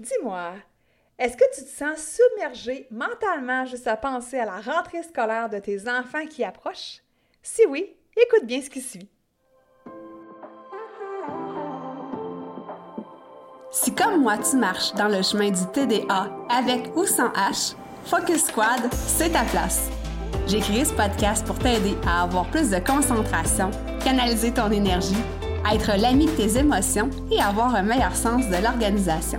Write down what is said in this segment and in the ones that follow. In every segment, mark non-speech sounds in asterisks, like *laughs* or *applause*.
Dis-moi, est-ce que tu te sens submergé mentalement juste à penser à la rentrée scolaire de tes enfants qui approchent? Si oui, écoute bien ce qui suit. Si comme moi tu marches dans le chemin du TDA avec ou sans H, Focus Squad, c'est ta place. J'ai créé ce podcast pour t'aider à avoir plus de concentration, canaliser ton énergie, être l'ami de tes émotions et avoir un meilleur sens de l'organisation.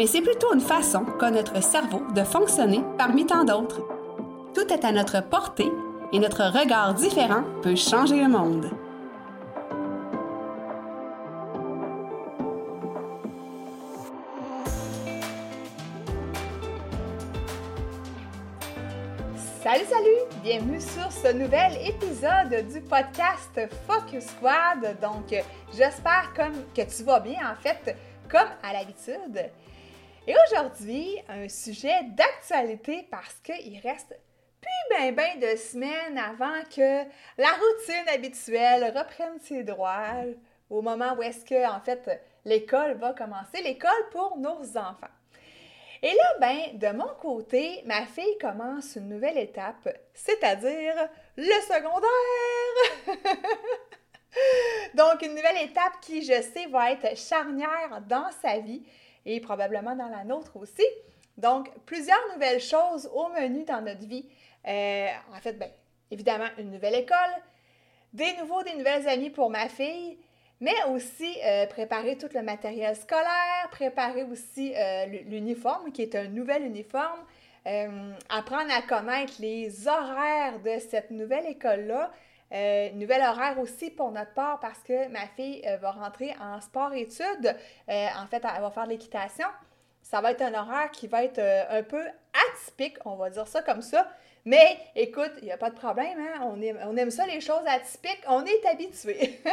mais c'est plutôt une façon qu'a notre cerveau de fonctionner parmi tant d'autres. Tout est à notre portée et notre regard différent peut changer le monde. Salut, salut! Bienvenue sur ce nouvel épisode du podcast Focus Squad. Donc, j'espère que tu vas bien, en fait, comme à l'habitude. Et aujourd'hui, un sujet d'actualité parce qu'il reste plus ben ben de semaines avant que la routine habituelle reprenne ses droits au moment où est-ce que, en fait, l'école va commencer, l'école pour nos enfants. Et là, ben, de mon côté, ma fille commence une nouvelle étape, c'est-à-dire le secondaire. *laughs* Donc, une nouvelle étape qui, je sais, va être charnière dans sa vie et probablement dans la nôtre aussi. Donc, plusieurs nouvelles choses au menu dans notre vie. Euh, en fait, bien, évidemment, une nouvelle école, des nouveaux, des nouvelles amies pour ma fille, mais aussi euh, préparer tout le matériel scolaire, préparer aussi euh, l'uniforme, qui est un nouvel uniforme, apprendre à connaître les horaires de cette nouvelle école-là, euh, nouvelle horaire aussi pour notre part parce que ma fille euh, va rentrer en sport-études. Euh, en fait, elle va faire de l'équitation. Ça va être un horaire qui va être un peu atypique, on va dire ça comme ça. Mais écoute, il n'y a pas de problème, hein? on, aime, on aime ça, les choses atypiques, on est habitué. *laughs*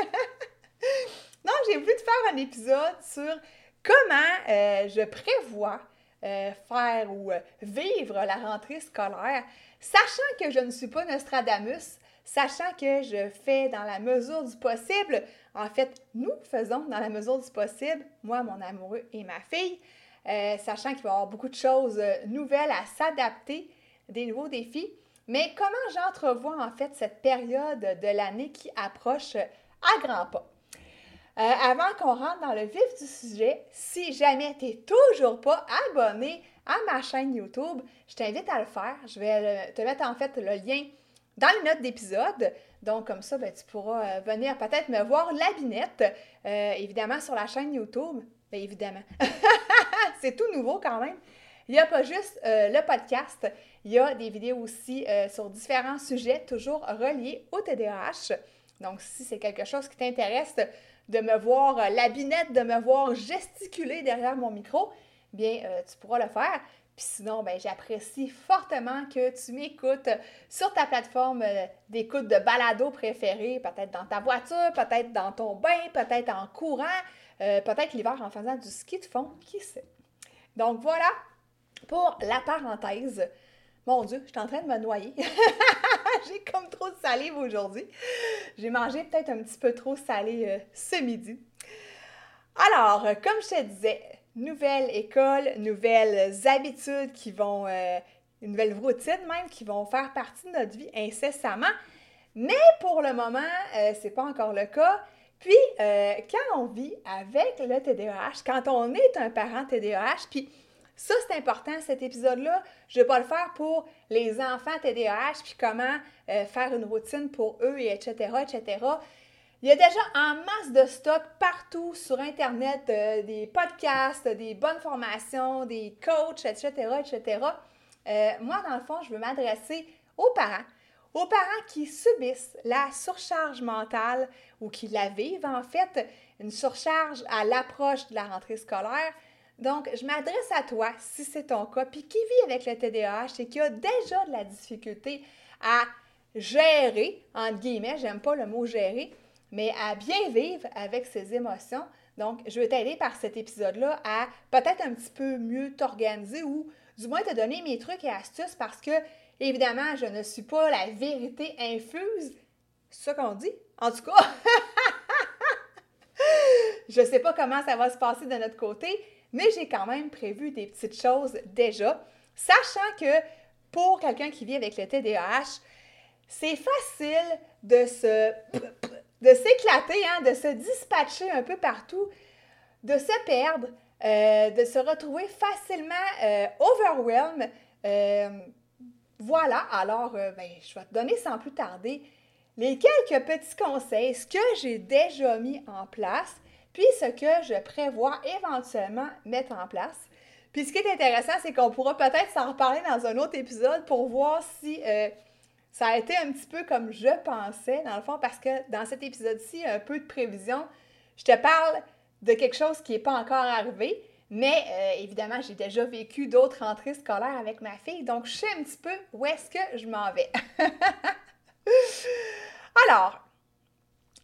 Donc, j'ai voulu te faire un épisode sur comment je prévois faire ou vivre la rentrée scolaire, sachant que je ne suis pas Nostradamus, sachant que je fais dans la mesure du possible, en fait, nous faisons dans la mesure du possible, moi, mon amoureux et ma fille, euh, sachant qu'il va y avoir beaucoup de choses euh, nouvelles à s'adapter, des nouveaux défis. Mais comment j'entrevois en fait cette période de l'année qui approche à grands pas? Euh, avant qu'on rentre dans le vif du sujet, si jamais tu n'es toujours pas abonné à ma chaîne YouTube, je t'invite à le faire. Je vais te mettre en fait le lien dans les notes d'épisode. Donc, comme ça, ben, tu pourras euh, venir peut-être me voir la binette, euh, évidemment, sur la chaîne YouTube. Bien évidemment. *laughs* c'est tout nouveau quand même. Il n'y a pas juste euh, le podcast, il y a des vidéos aussi sur différents sujets, toujours reliés au TDAH. Donc, si c'est quelque chose qui t'intéresse de me voir la binette, de me voir gesticuler derrière mon micro, bien, tu pourras le faire. Puis sinon, ben, j'apprécie fortement que tu m'écoutes sur ta plateforme euh, d'écoute de balado préférée, peut-être dans ta voiture, peut-être dans ton bain, peut-être en courant, euh, peut-être l'hiver en faisant du ski de fond, qui sait. Donc voilà pour la parenthèse. Mon Dieu, je suis en train de me noyer. *laughs* J'ai comme trop de salive aujourd'hui. J'ai mangé peut-être un petit peu trop salé euh, ce midi. Alors, comme je te disais, nouvelle école, nouvelles habitudes qui vont, euh, une nouvelle routine même, qui vont faire partie de notre vie incessamment. Mais pour le moment, euh, c'est pas encore le cas. Puis, euh, quand on vit avec le TDAH, quand on est un parent TDAH, puis ça, c'est important, cet épisode-là. Je ne vais pas le faire pour les enfants TDAH, puis comment faire une routine pour eux, et etc., etc. Il y a déjà en masse de stock partout sur Internet, euh, des podcasts, des bonnes formations, des coachs, etc., etc. Euh, moi, dans le fond, je veux m'adresser aux parents, aux parents qui subissent la surcharge mentale ou qui la vivent, en fait, une surcharge à l'approche de la rentrée scolaire. Donc, je m'adresse à toi si c'est ton cas, puis qui vit avec le TDAH et qui a déjà de la difficulté à gérer, entre guillemets, j'aime pas le mot gérer, mais à bien vivre avec ses émotions. Donc, je vais t'aider par cet épisode-là à peut-être un petit peu mieux t'organiser ou du moins te donner mes trucs et astuces parce que, évidemment, je ne suis pas la vérité infuse. C'est ça qu'on dit? En tout cas, *laughs* je ne sais pas comment ça va se passer de notre côté, mais j'ai quand même prévu des petites choses déjà, sachant que pour quelqu'un qui vit avec le TDAH, c'est facile de se de s'éclater, hein, de se dispatcher un peu partout, de se perdre, euh, de se retrouver facilement euh, overwhelmed. Euh, voilà, alors ben, je vais te donner sans plus tarder les quelques petits conseils, ce que j'ai déjà mis en place, puis ce que je prévois éventuellement mettre en place. Puis ce qui est intéressant, c'est qu'on pourra peut-être s'en reparler dans un autre épisode pour voir si ça a été un petit peu comme je pensais, dans le fond, parce que dans cet épisode-ci, un peu de prévision, je te parle de quelque chose qui n'est pas encore arrivé, mais euh, évidemment, j'ai déjà vécu d'autres rentrées scolaires avec ma fille, donc je sais un petit peu où est-ce que je m'en vais. *laughs* Alors,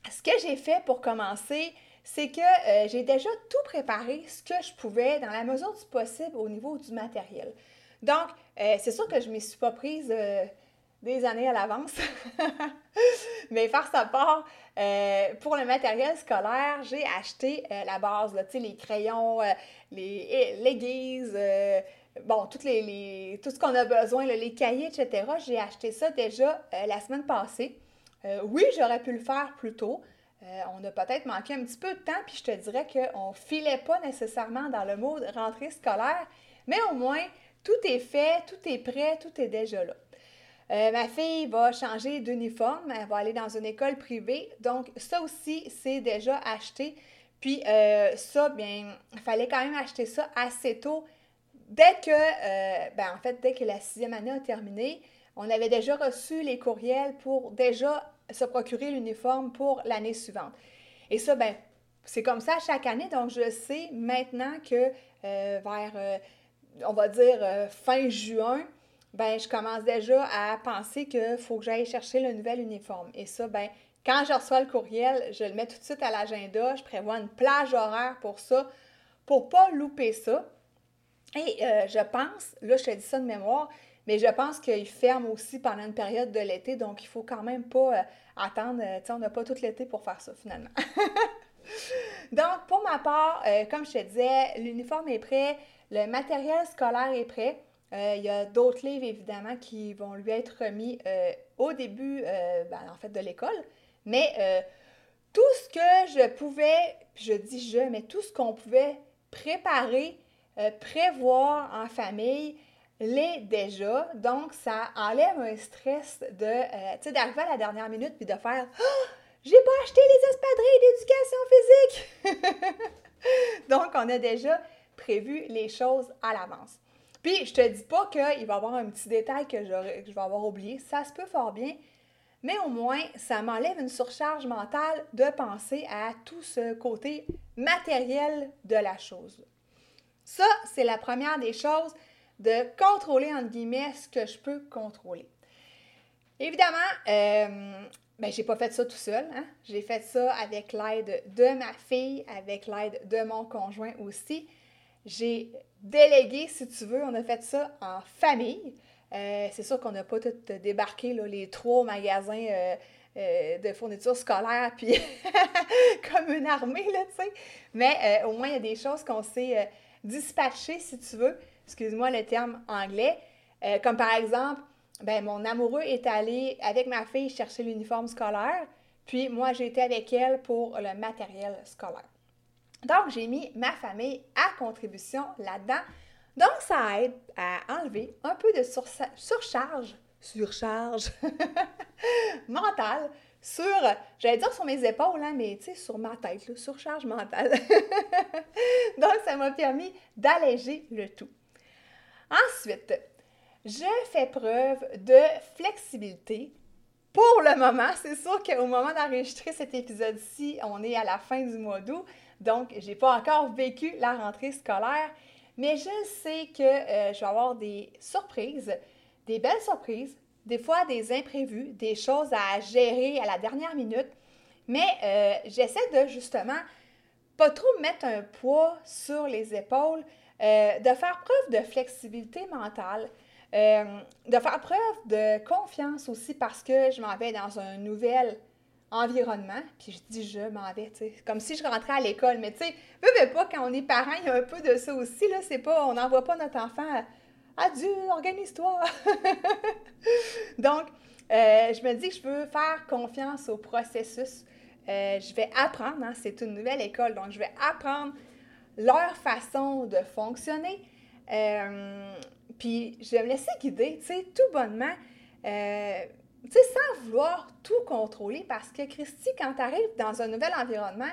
ce que j'ai fait pour commencer, c'est que euh, j'ai déjà tout préparé, ce que je pouvais, dans la mesure du possible, au niveau du matériel. Donc, euh, c'est sûr que je ne m'y suis pas prise des années à l'avance. *laughs* Mais faire sa part, euh, pour le matériel scolaire, j'ai acheté euh, la base, là, les crayons, euh, les, guises, bon, toutes les, tout ce qu'on a besoin, les cahiers, etc. J'ai acheté ça déjà la semaine passée. oui, j'aurais pu le faire plus tôt. on a peut-être manqué un petit peu de temps, puis je te dirais qu'on ne filait pas nécessairement dans le mot rentrée scolaire, mais au moins, tout est fait, tout est prêt, tout est déjà là. Euh, ma fille va changer d'uniforme, elle va aller dans une école privée. Donc, ça aussi, c'est déjà acheté. Puis, euh, ça, bien, il fallait quand même acheter ça assez tôt. Dès que, euh, ben, en fait, dès que la sixième année a terminé, on avait déjà reçu les courriels pour déjà se procurer l'uniforme pour l'année suivante. Et ça, ben, c'est comme ça chaque année. Donc, je sais maintenant que vers, on va dire, fin juin, ben je commence déjà à penser qu'il faut que j'aille chercher le nouvel uniforme. Et ça, ben quand je reçois le courriel, je le mets tout de suite à l'agenda, je prévois une plage horaire pour ça, pour pas louper ça. Et euh, je pense, là je te dis ça de mémoire, mais je pense qu'il ferme aussi pendant une période de l'été, donc il faut quand même pas euh, attendre, euh, tu sais, on n'a pas tout l'été pour faire ça finalement. *laughs* donc pour ma part, comme je te disais, l'uniforme est prêt, le matériel scolaire est prêt. Euh, il y a d'autres livres, évidemment, qui vont lui être remis euh, au début, euh, ben, en fait, de l'école. Mais tout ce que je pouvais, je dis je, mais tout ce qu'on pouvait préparer, prévoir en famille, l'est déjà. Donc, ça enlève un stress de, tu sais, d'arriver à la dernière minute puis de faire oh, j'ai pas acheté les espadrilles d'éducation physique! *laughs* Donc, on a déjà prévu les choses à l'avance. Puis, je te dis pas qu'il va y avoir un petit détail que, que je vais avoir oublié. Ça se peut fort bien. Mais au moins, ça m'enlève une surcharge mentale de penser à tout ce côté matériel de la chose. Ça, c'est la première des choses, de contrôler, entre guillemets, ce que je peux contrôler. Évidemment, euh, ben, pas fait ça tout seul. Hein. J'ai fait ça avec l'aide de ma fille, avec l'aide de mon conjoint aussi. J'ai délégué, si tu veux, on a fait ça en famille. Euh, c'est sûr qu'on n'a pas tout débarqué, là, les trois magasins euh, euh, de fournitures scolaires, puis *laughs* comme une armée, là, tu sais. Mais au moins, il y a des choses qu'on s'est dispatchées, si tu veux. Excuse-moi le terme anglais. comme par exemple, ben, mon amoureux est allé avec ma fille chercher l'uniforme scolaire, puis moi, j'ai été avec elle pour le matériel scolaire. Donc, j'ai mis ma famille à contribution là-dedans. Donc, ça aide à enlever un peu de surcharge, surcharge *laughs* mentale sur, j'allais dire sur mes épaules, hein, mais tu sais, sur ma tête, surcharge mentale. *laughs* Donc, ça m'a permis d'alléger le tout. Ensuite, je fais preuve de flexibilité. Pour le moment, c'est sûr qu'au moment d'enregistrer cet épisode-ci, on est à la fin du mois d'août. Donc, je n'ai pas encore vécu la rentrée scolaire, mais je sais que euh, je vais avoir des surprises, des belles surprises, des fois des imprévus, des choses à gérer à la dernière minute. Mais euh, j'essaie de justement pas trop mettre un poids sur les épaules, euh, de faire preuve de flexibilité mentale, de faire preuve de confiance aussi parce que je m'en vais dans un nouvel environnement, puis je dis je m'en vais, tu sais, comme si je rentrais à l'école, mais tu sais, veux, pas, quand on est parent, il y a un peu de ça aussi, là, c'est pas, on n'envoie pas notre enfant Adieu, organise-toi! *laughs* Donc, euh, je me dis que je veux faire confiance au processus. Euh, je vais apprendre, hein, c'est une nouvelle école, donc je vais apprendre leur façon de fonctionner. Euh, puis je vais me laisser guider, tu sais, tout bonnement tu sais, sans vouloir tout contrôler, parce que Christy, quand tu arrives dans un nouvel environnement,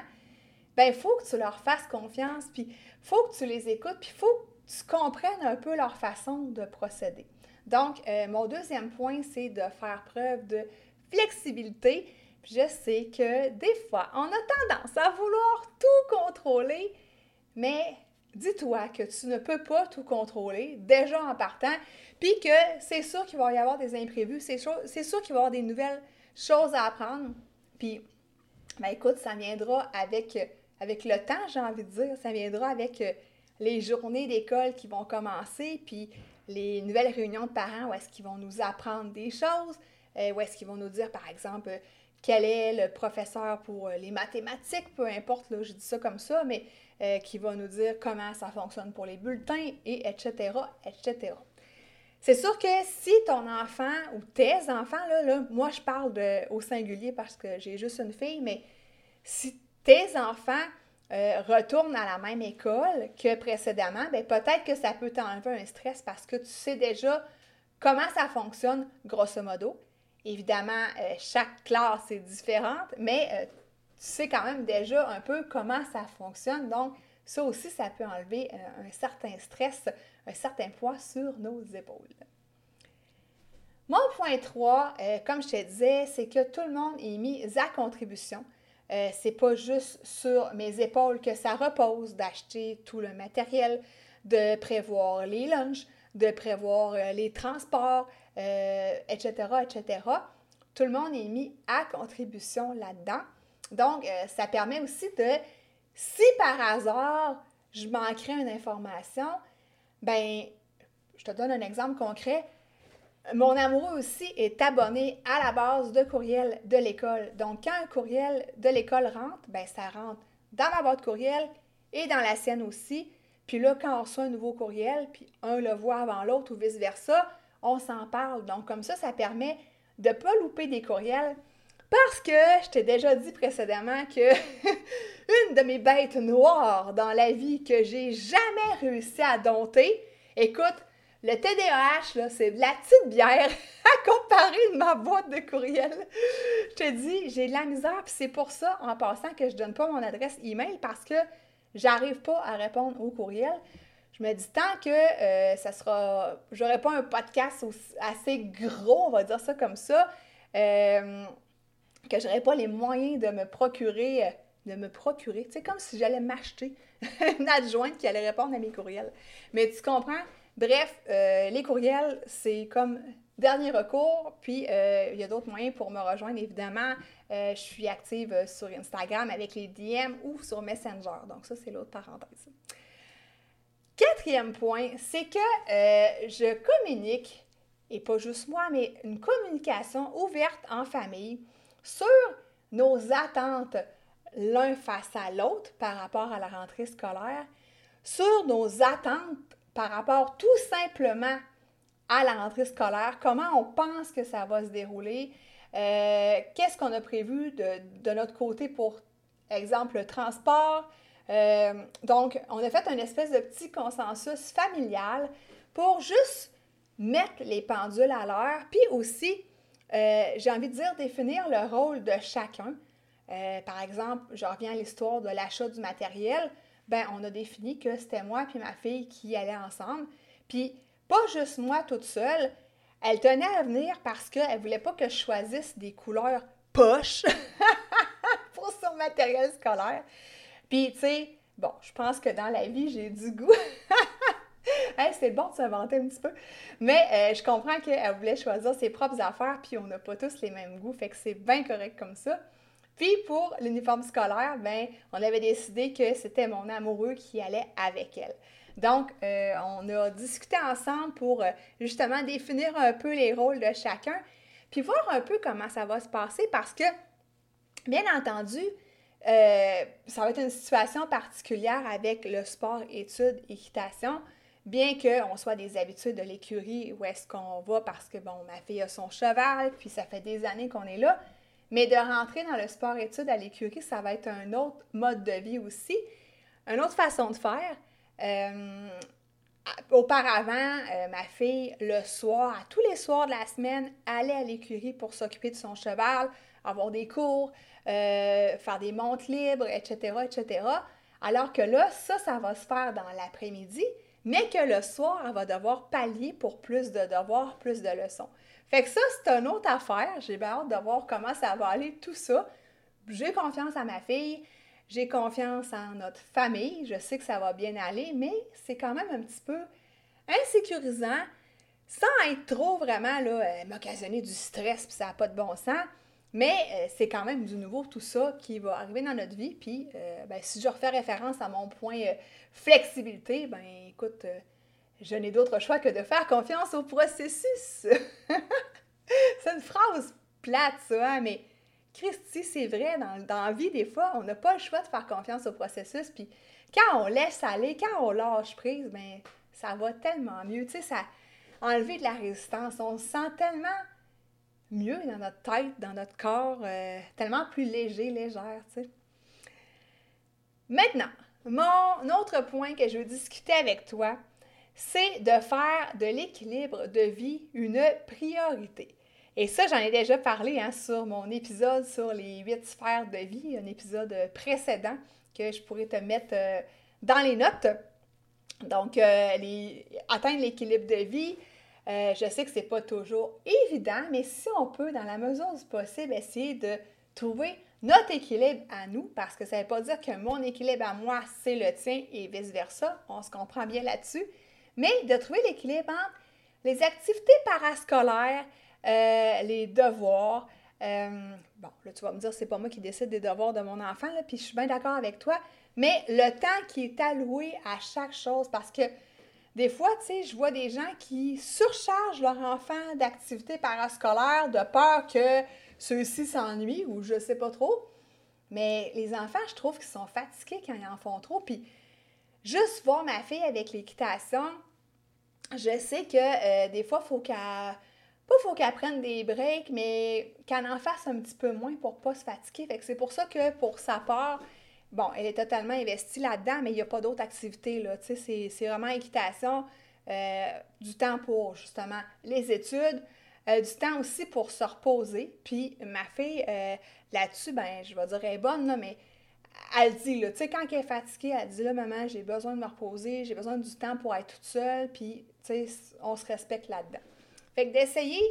ben il faut que tu leur fasses confiance, puis il faut que tu les écoutes, puis il faut que tu comprennes un peu leur façon de procéder. Donc, euh, mon deuxième point, c'est de faire preuve de flexibilité. Je sais que des fois, on a tendance à vouloir tout contrôler, mais dis-toi que tu ne peux pas tout contrôler déjà en partant, puis que c'est sûr qu'il va y avoir des imprévus, c'est sûr, qu'il va y avoir des nouvelles choses à apprendre. Puis, ben écoute, ça viendra avec, avec le temps, j'ai envie de dire, ça viendra avec euh, les journées d'école qui vont commencer, puis les nouvelles réunions de parents où est-ce qu'ils vont nous apprendre des choses, euh, où est-ce qu'ils vont nous dire, par exemple, quel est le professeur pour euh, les mathématiques, peu importe, là, je dis ça comme ça, mais qui va nous dire comment ça fonctionne pour les bulletins, et etc., etc. C'est sûr que si ton enfant ou tes enfants, là, moi je parle au singulier parce que j'ai juste une fille, mais si tes enfants euh, retournent à la même école que précédemment, ben peut-être que ça peut t'enlever un stress parce que tu sais déjà comment ça fonctionne, grosso modo. Évidemment, euh, chaque classe est différente, mais euh, tu sais quand même déjà un peu comment ça fonctionne. Donc, ça aussi, ça peut enlever un certain stress un certain poids sur nos épaules. Mon point 3, euh, comme je te disais, c'est que tout le monde est mis à contribution. Euh, c'est pas juste sur mes épaules que ça repose d'acheter tout le matériel, de prévoir les lunchs, de prévoir euh, les transports, etc., etc. Tout le monde est mis à contribution là-dedans. Donc, ça permet aussi de, si par hasard je manquerais une information, ben, je te donne un exemple concret. Mon amoureux aussi est abonné à la base de courriel de l'école. Donc, quand un courriel de l'école rentre, ben, ça rentre dans ma boîte courriel et dans la sienne aussi. Puis là, quand on reçoit un nouveau courriel, puis un le voit avant l'autre ou vice-versa, on s'en parle. Donc, comme ça, ça permet de ne pas louper des courriels. Parce que je t'ai déjà dit précédemment que *laughs* une de mes bêtes noires dans la vie que j'ai jamais réussi à dompter, écoute, le TDAH, c'est de la petite bière *laughs* à comparer ma boîte de courriel. Je te dis, j'ai de la misère, puis c'est pour ça, en passant, que je donne pas mon adresse email parce que j'arrive pas à répondre au courriel. Je me dis tant que euh, ça sera, j'aurai pas un podcast assez gros, on va dire ça comme ça. Euh, que je n'aurais pas les moyens de me procurer, euh, de me procurer, sais, comme si j'allais m'acheter *laughs* une adjointe qui allait répondre à mes courriels. Mais tu comprends? Bref, les courriels, c'est comme dernier recours, puis il y a d'autres moyens pour me rejoindre, évidemment. je suis active sur Instagram avec les DM ou sur Messenger. Donc ça, c'est l'autre parenthèse. Quatrième point, c'est que je communique, et pas juste moi, mais une communication ouverte en famille sur nos attentes l'un face à l'autre par rapport à la rentrée scolaire, sur nos attentes par rapport tout simplement à la rentrée scolaire, comment on pense que ça va se dérouler, euh, qu'est-ce qu'on a prévu de, notre côté pour, exemple, le transport. Euh, donc, on a fait un espèce de petit consensus familial pour juste mettre les pendules à l'heure, puis aussi euh, j'ai envie de dire définir le rôle de chacun. Euh, par exemple, je reviens à l'histoire de l'achat du matériel. Ben, on a défini que c'était moi et ma fille qui allaient ensemble. Puis, pas juste moi toute seule. Elle tenait à venir parce qu'elle ne voulait pas que je choisisse des couleurs poches *laughs* pour son matériel scolaire. Puis, tu sais, bon, je pense que dans la vie, j'ai du goût. *laughs* c'est bon de s'inventer un petit peu. Mais euh, je comprends qu'elle voulait choisir ses propres affaires, puis on n'a pas tous les mêmes goûts, fait que c'est bien correct comme ça. Puis pour l'uniforme scolaire, ben, on avait décidé que c'était mon amoureux qui allait avec elle. Donc, euh, on a discuté ensemble pour euh, justement définir un peu les rôles de chacun, puis voir un peu comment ça va se passer parce que, bien entendu, ça va être une situation particulière avec le sport, études, équitation bien qu'on soit des habitudes de l'écurie où est-ce qu'on va parce que, bon, ma fille a son cheval, puis ça fait des années qu'on est là, mais de rentrer dans le sport-études à l'écurie, ça va être un autre mode de vie aussi, une autre façon de faire. Euh, auparavant, euh, ma fille, le soir, à tous les soirs de la semaine, allait à l'écurie pour s'occuper de son cheval, avoir des cours, euh, faire des montes libres, etc., etc. Alors que là, ça, ça va se faire dans l'après-midi mais que le soir, elle va devoir pallier pour plus de devoirs, plus de leçons. Fait que ça, c'est une autre affaire. J'ai bien hâte de voir comment ça va aller, tout ça. J'ai confiance à ma fille, j'ai confiance en notre famille, je sais que ça va bien aller, mais c'est quand même un petit peu insécurisant, sans être trop vraiment, là, euh, m'occasionner du stress, puis ça n'a pas de bon sens. Mais euh, c'est quand même du nouveau tout ça qui va arriver dans notre vie. Puis, euh, ben, si je refais référence à mon point euh, flexibilité, ben écoute, je n'ai d'autre choix que de faire confiance au processus. *laughs* c'est une phrase plate, ça, hein, mais Christy, c'est vrai, dans, dans, la vie, des fois, on n'a pas le choix de faire confiance au processus. Puis, quand on laisse aller, quand on lâche prise, ben ça va tellement mieux. Tu sais, ça enlever de la résistance. On se sent tellement mieux dans notre tête, dans notre corps, euh, tellement plus léger, légère, tu sais. Maintenant, mon autre point que je veux discuter avec toi, c'est de faire de l'équilibre de vie une priorité. Et ça, j'en ai déjà parlé hein, sur mon épisode sur les huit sphères de vie, un épisode précédent que je pourrais te mettre euh, dans les notes. Donc, euh, atteindre l'équilibre de vie, euh, je sais que c'est pas toujours évident, mais si on peut, dans la mesure du possible, essayer de trouver notre équilibre à nous, parce que ça ne veut pas dire que mon équilibre à moi, c'est le tien et vice-versa, on se comprend bien là-dessus, mais de trouver l'équilibre entre les activités parascolaires, euh, les devoirs. Euh, bon, là, tu vas me dire, c'est pas moi qui décide des devoirs de mon enfant, puis je suis bien d'accord avec toi, mais le temps qui est alloué à chaque chose, parce que des fois, tu sais, je vois des gens qui surchargent leur enfant d'activités parascolaires de peur que ceux-ci s'ennuient ou je sais pas trop. Mais les enfants, je trouve qu'ils sont fatigués quand ils en font trop. Puis juste voir ma fille avec l'équitation, je sais que euh, des fois, il faut qu'elle. Pas faut qu'elle prenne des breaks, mais qu'elle en fasse un petit peu moins pour pas se fatiguer. Fait que c'est pour ça que pour sa part, bon, elle est totalement investie là-dedans, mais il n'y a pas d'autres activités. Là. C'est, c'est vraiment équitation, euh, du temps pour justement les études, euh, du temps aussi pour se reposer. Puis ma fille, euh, là-dessus, ben, je vais dire, elle est bonne, là, mais elle dit, là, tu sais, quand elle est fatiguée, elle dit, là, maman, j'ai besoin de me reposer, j'ai besoin du temps pour être toute seule, puis, tu sais, on se respecte là-dedans. Fait que d'essayer,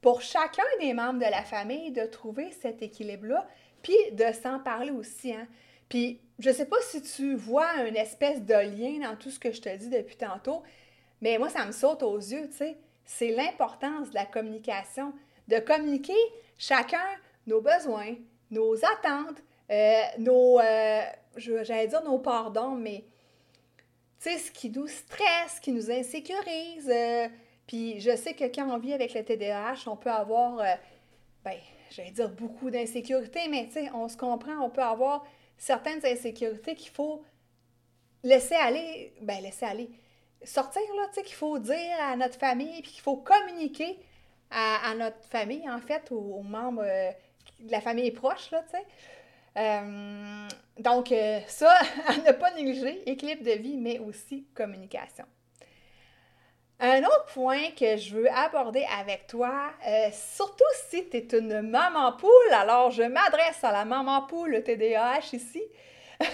pour chacun des membres de la famille, de trouver cet équilibre-là, puis de s'en parler aussi, hein. Puis, je sais pas si tu vois une espèce de lien dans tout ce que je te dis depuis tantôt, mais moi, ça me saute aux yeux, tu sais. C'est l'importance de la communication, de communiquer chacun nos besoins, nos attentes, euh, nos, euh, j'allais dire nos pardons, mais tu sais, ce qui nous stresse, ce qui nous insécurise. Euh, puis je sais que quand on vit avec le TDAH, on peut avoir, ben, j'allais dire beaucoup d'insécurité, mais tu sais, on se comprend, on peut avoir certaines insécurités qu'il faut laisser aller, ben laisser aller, sortir, là, tu sais, qu'il faut dire à notre famille, puis qu'il faut communiquer à, notre famille, en fait, aux, membres euh, de la famille proche, là, tu sais. Euh, donc, euh, ça, *laughs* à ne pas négliger, équilibre de vie, mais aussi communication. Un autre point que je veux aborder avec toi, euh, surtout si tu es une maman poule, alors je m'adresse à la maman poule TDAH ici, *laughs*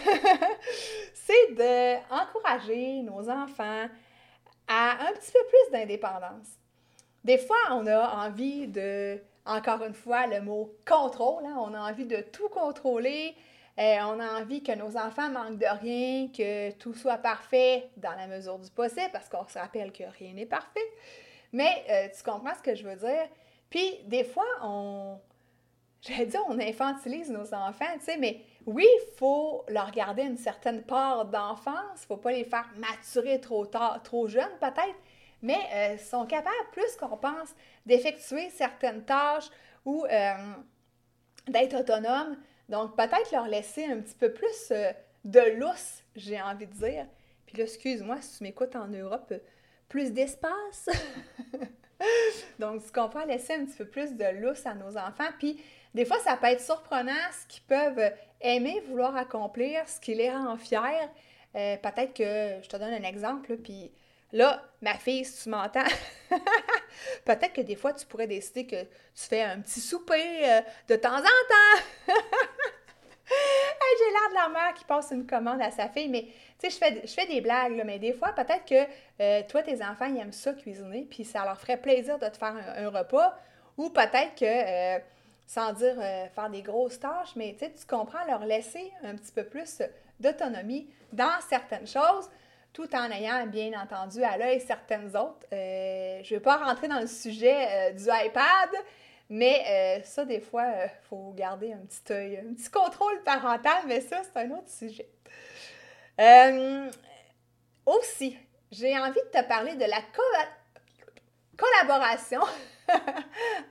c'est d'encourager nos enfants à un petit peu plus d'indépendance. Des fois, on a envie de, encore une fois, le mot contrôle, hein, on a envie de tout contrôler, Euh, on a envie que nos enfants manquent de rien, que tout soit parfait dans la mesure du possible, parce qu'on se rappelle que rien n'est parfait. Mais euh, tu comprends ce que je veux dire? Puis des fois, on, *laughs* j'allais dire, on infantilise nos enfants, tu sais, mais oui, il faut leur garder une certaine part d'enfance, il faut pas les faire maturer trop tard, trop jeunes peut-être, mais euh, sont capables, plus qu'on pense, d'effectuer certaines tâches ou d'être autonomes donc, peut-être leur laisser un petit peu plus euh, de lousse, j'ai envie de dire. Puis là, excuse-moi si tu m'écoutes en Europe, euh, plus d'espace. *laughs* Donc, ce qu'on peut laisser un petit peu plus de lousse à nos enfants. Puis, des fois, ça peut être surprenant ce qu'ils peuvent aimer, vouloir accomplir, ce qui les rend fiers. Euh, peut-être que, je te donne un exemple, puis là, ma fille, si tu m'entends, *laughs* peut-être que des fois, tu pourrais décider que tu fais un petit souper de temps en temps. *laughs* qui passe une commande à sa fille, mais tu sais, je fais, je fais des blagues, mais des fois, peut-être que euh, toi, tes enfants, ils aiment ça cuisiner, puis ça leur ferait plaisir de te faire un, repas, ou peut-être que, euh, sans dire euh, faire des grosses tâches, mais tu comprends, leur laisser un petit peu plus d'autonomie dans certaines choses, tout en ayant bien entendu à l'œil certaines autres. je ne vais pas rentrer dans le sujet du iPad, mais euh, ça, des fois, il euh, faut garder un petit œil, un petit contrôle parental, mais ça, c'est un autre sujet. Euh, aussi, j'ai envie de te parler de la collaboration *laughs*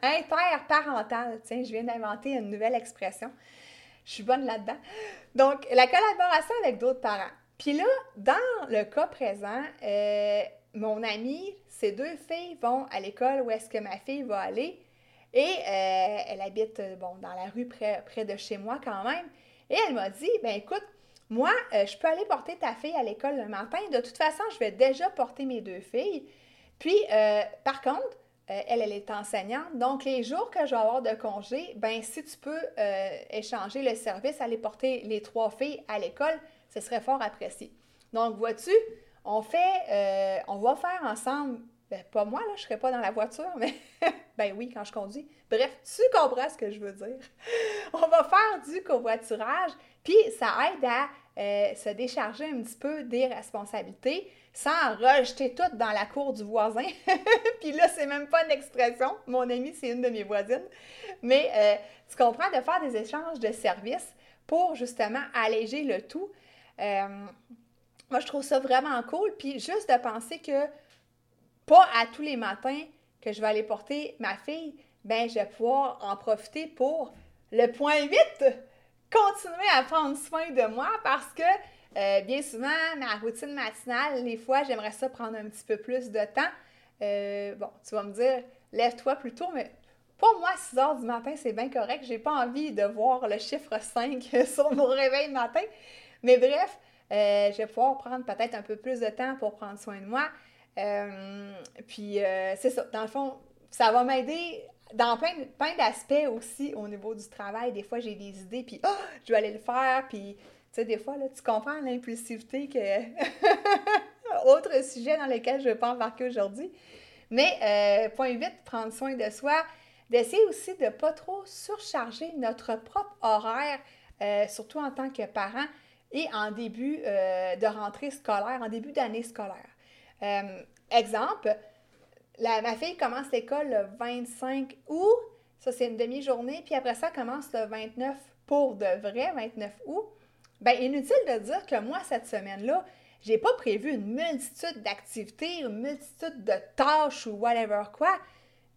interparentale. Tiens, je viens d'inventer une nouvelle expression. Je suis bonne là-dedans. Donc, la collaboration avec d'autres parents. Puis là, dans le cas présent, mon ami, ses deux filles vont à l'école où est-ce que ma fille va aller. Et euh, elle habite euh, bon, dans la rue près, près, de chez moi quand même. Et elle m'a dit, ben écoute, moi, euh, je peux aller porter ta fille à l'école le matin. De toute façon, je vais déjà porter mes deux filles. Puis, par contre, elle, elle est enseignante. Donc, les jours que je vais avoir de congé, ben si tu peux échanger le service, aller porter les trois filles à l'école, ce serait fort apprécié. Donc, vois-tu, on fait, on va faire ensemble ben, pas moi, là, je serais pas dans la voiture, mais *laughs* ben oui, quand je conduis. Bref, tu comprends ce que je veux dire. *laughs* On va faire du covoiturage, puis ça aide à euh, se décharger un petit peu des responsabilités sans rejeter tout dans la cour du voisin. *laughs* puis là, c'est même pas une expression. Mon amie, c'est une de mes voisines. Mais euh, tu comprends de faire des échanges de services pour justement alléger le tout. Euh, moi, je trouve ça vraiment cool. Puis juste de penser que pas à tous les matins que je vais aller porter ma fille, ben je vais pouvoir en profiter pour le point 8, continuer à prendre soin de moi parce que euh, bien souvent, ma routine matinale, les fois, j'aimerais ça prendre un petit peu plus de temps. Euh, bon, tu vas me dire, lève-toi plus tôt, mais pour moi, 6 heures du matin, c'est bien correct. J'ai pas envie de voir le chiffre 5 *laughs* sur mon réveil matin. Mais bref, euh, je vais pouvoir prendre peut-être un peu plus de temps pour prendre soin de moi. Euh, puis euh, c'est ça, dans le fond, ça va m'aider dans plein, plein d'aspects aussi au niveau du travail. Des fois, j'ai des idées, puis oh, je vais aller le faire, puis tu sais, des fois, là, tu comprends l'impulsivité que... *laughs* Autre sujet dans lequel je ne vais pas embarquer aujourd'hui. Mais euh, point 8, prendre soin de soi, d'essayer aussi de ne pas trop surcharger notre propre horaire, surtout en tant que parent et en début de rentrée scolaire, en début d'année scolaire. Euh, exemple, ma fille commence l'école le 25 août, ça c'est une demi-journée, puis après ça commence le 29 pour de vrai, 29 août. Bien, inutile de dire que moi, cette semaine-là, j'ai pas prévu une multitude d'activités, une multitude de tâches ou whatever quoi.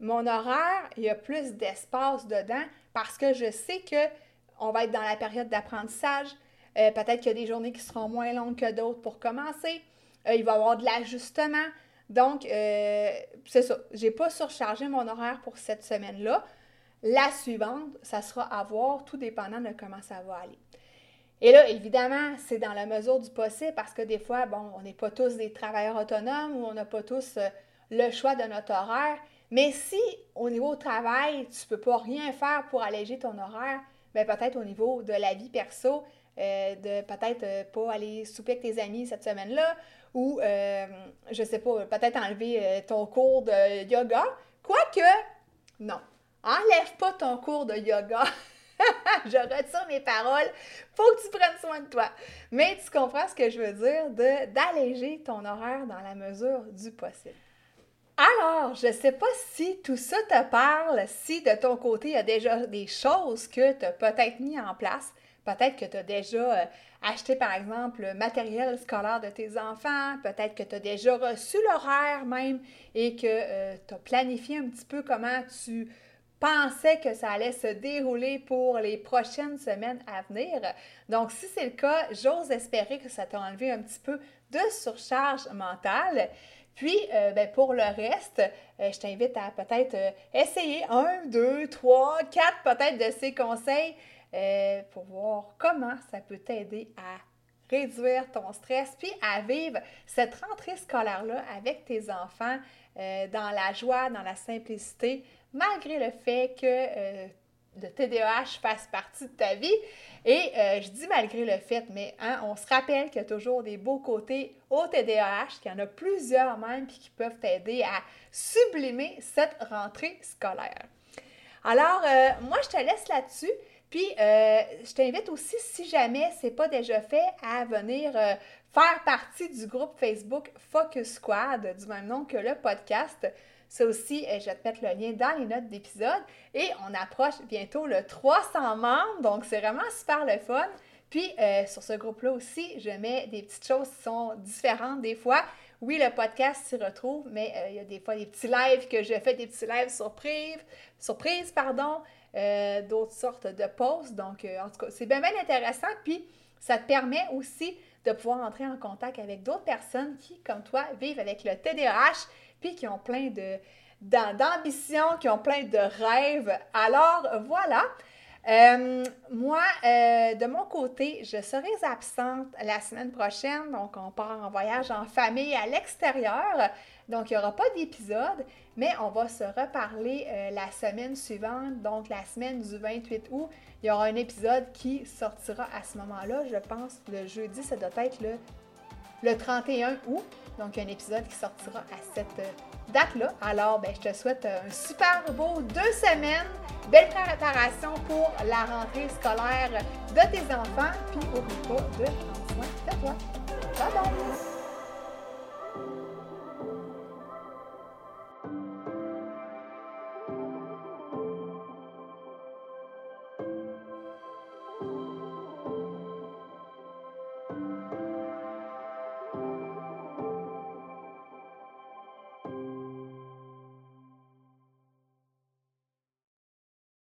Mon horaire, il y a plus d'espace dedans parce que je sais que on va être dans la période d'apprentissage. Euh, peut-être qu'il y a des journées qui seront moins longues que d'autres pour commencer. Euh, il va y avoir de l'ajustement. Donc, euh, c'est ça. Je n'ai pas surchargé mon horaire pour cette semaine-là. La suivante, ça sera à voir, tout dépendant de comment ça va aller. Et là, évidemment, c'est dans la mesure du possible parce que des fois, bon, on n'est pas tous des travailleurs autonomes ou on n'a pas tous euh, le choix de notre horaire. Mais si au niveau travail, tu ne peux pas rien faire pour alléger ton horaire, bien peut-être au niveau de la vie perso, de peut-être pas aller souper avec tes amis cette semaine-là ou, euh, je sais pas, peut-être enlever euh, ton cours de yoga. Quoique, non. Enlève pas ton cours de yoga *laughs* je retire mes paroles. Faut que tu prennes soin de toi. Mais tu comprends ce que je veux dire d'alléger ton horaire dans la mesure du possible. Alors, je sais pas si tout ça te parle, si de ton côté, il y a déjà des choses que tu as peut-être mis en place. Peut-être que tu as déjà acheté, par exemple, le matériel scolaire de tes enfants. Peut-être que tu as déjà reçu l'horaire même et que euh, tu as planifié un petit peu comment tu pensais que ça allait se dérouler pour les prochaines semaines à venir. Donc, si c'est le cas, j'ose espérer que ça t'a enlevé un petit peu de surcharge mentale. Puis, euh, ben, pour le reste, euh, je t'invite à peut-être essayer un, deux, trois, quatre peut-être de ces conseils pour voir comment ça peut t'aider à réduire ton stress, puis à vivre cette rentrée scolaire-là avec tes enfants dans la joie, dans la simplicité, malgré le fait que le TDAH fasse partie de ta vie. Et euh, je dis malgré le fait, mais hein, on se rappelle qu'il y a toujours des beaux côtés au TDAH, qu'il y en a plusieurs même, puis qui peuvent t'aider à sublimer cette rentrée scolaire. Alors, euh, moi, je te laisse là-dessus. Puis, euh, je t'invite aussi, si jamais ce n'est pas déjà fait, à venir faire partie du groupe Facebook Focus Squad, du même nom que le podcast. Ça aussi, euh, je vais te mettre le lien dans les notes d'épisode. Et on approche bientôt le 300 membres, donc c'est vraiment super le fun. Puis euh, sur ce groupe-là aussi, je mets des petites choses qui sont différentes des fois. Oui, le podcast s'y retrouve, mais euh, il y a des fois des petits lives que je fais, des petits lives surprises, pardon, d'autres sortes de posts. Donc, en tout cas, c'est bien, bien intéressant. Puis, ça te permet aussi de pouvoir entrer en contact avec d'autres personnes qui, comme toi, vivent avec le TDAH puis qui ont plein de qui ont plein de rêves. Alors voilà. Euh, moi, euh, de mon côté, je serai absente la semaine prochaine, donc on part en voyage en famille à l'extérieur. Donc, il n'y aura pas d'épisode, mais on va se reparler euh, la semaine suivante, donc la semaine du 28 août. Il y aura un épisode qui sortira à ce moment-là. Je pense le jeudi, ça doit être le, le 31 août. Donc, un épisode qui sortira à cette date-là. Alors, ben, je te souhaite un super beau deux semaines. Belle préparation pour la rentrée scolaire de tes enfants. Puis, oublie pas de prendre soin de toi. Bye bye!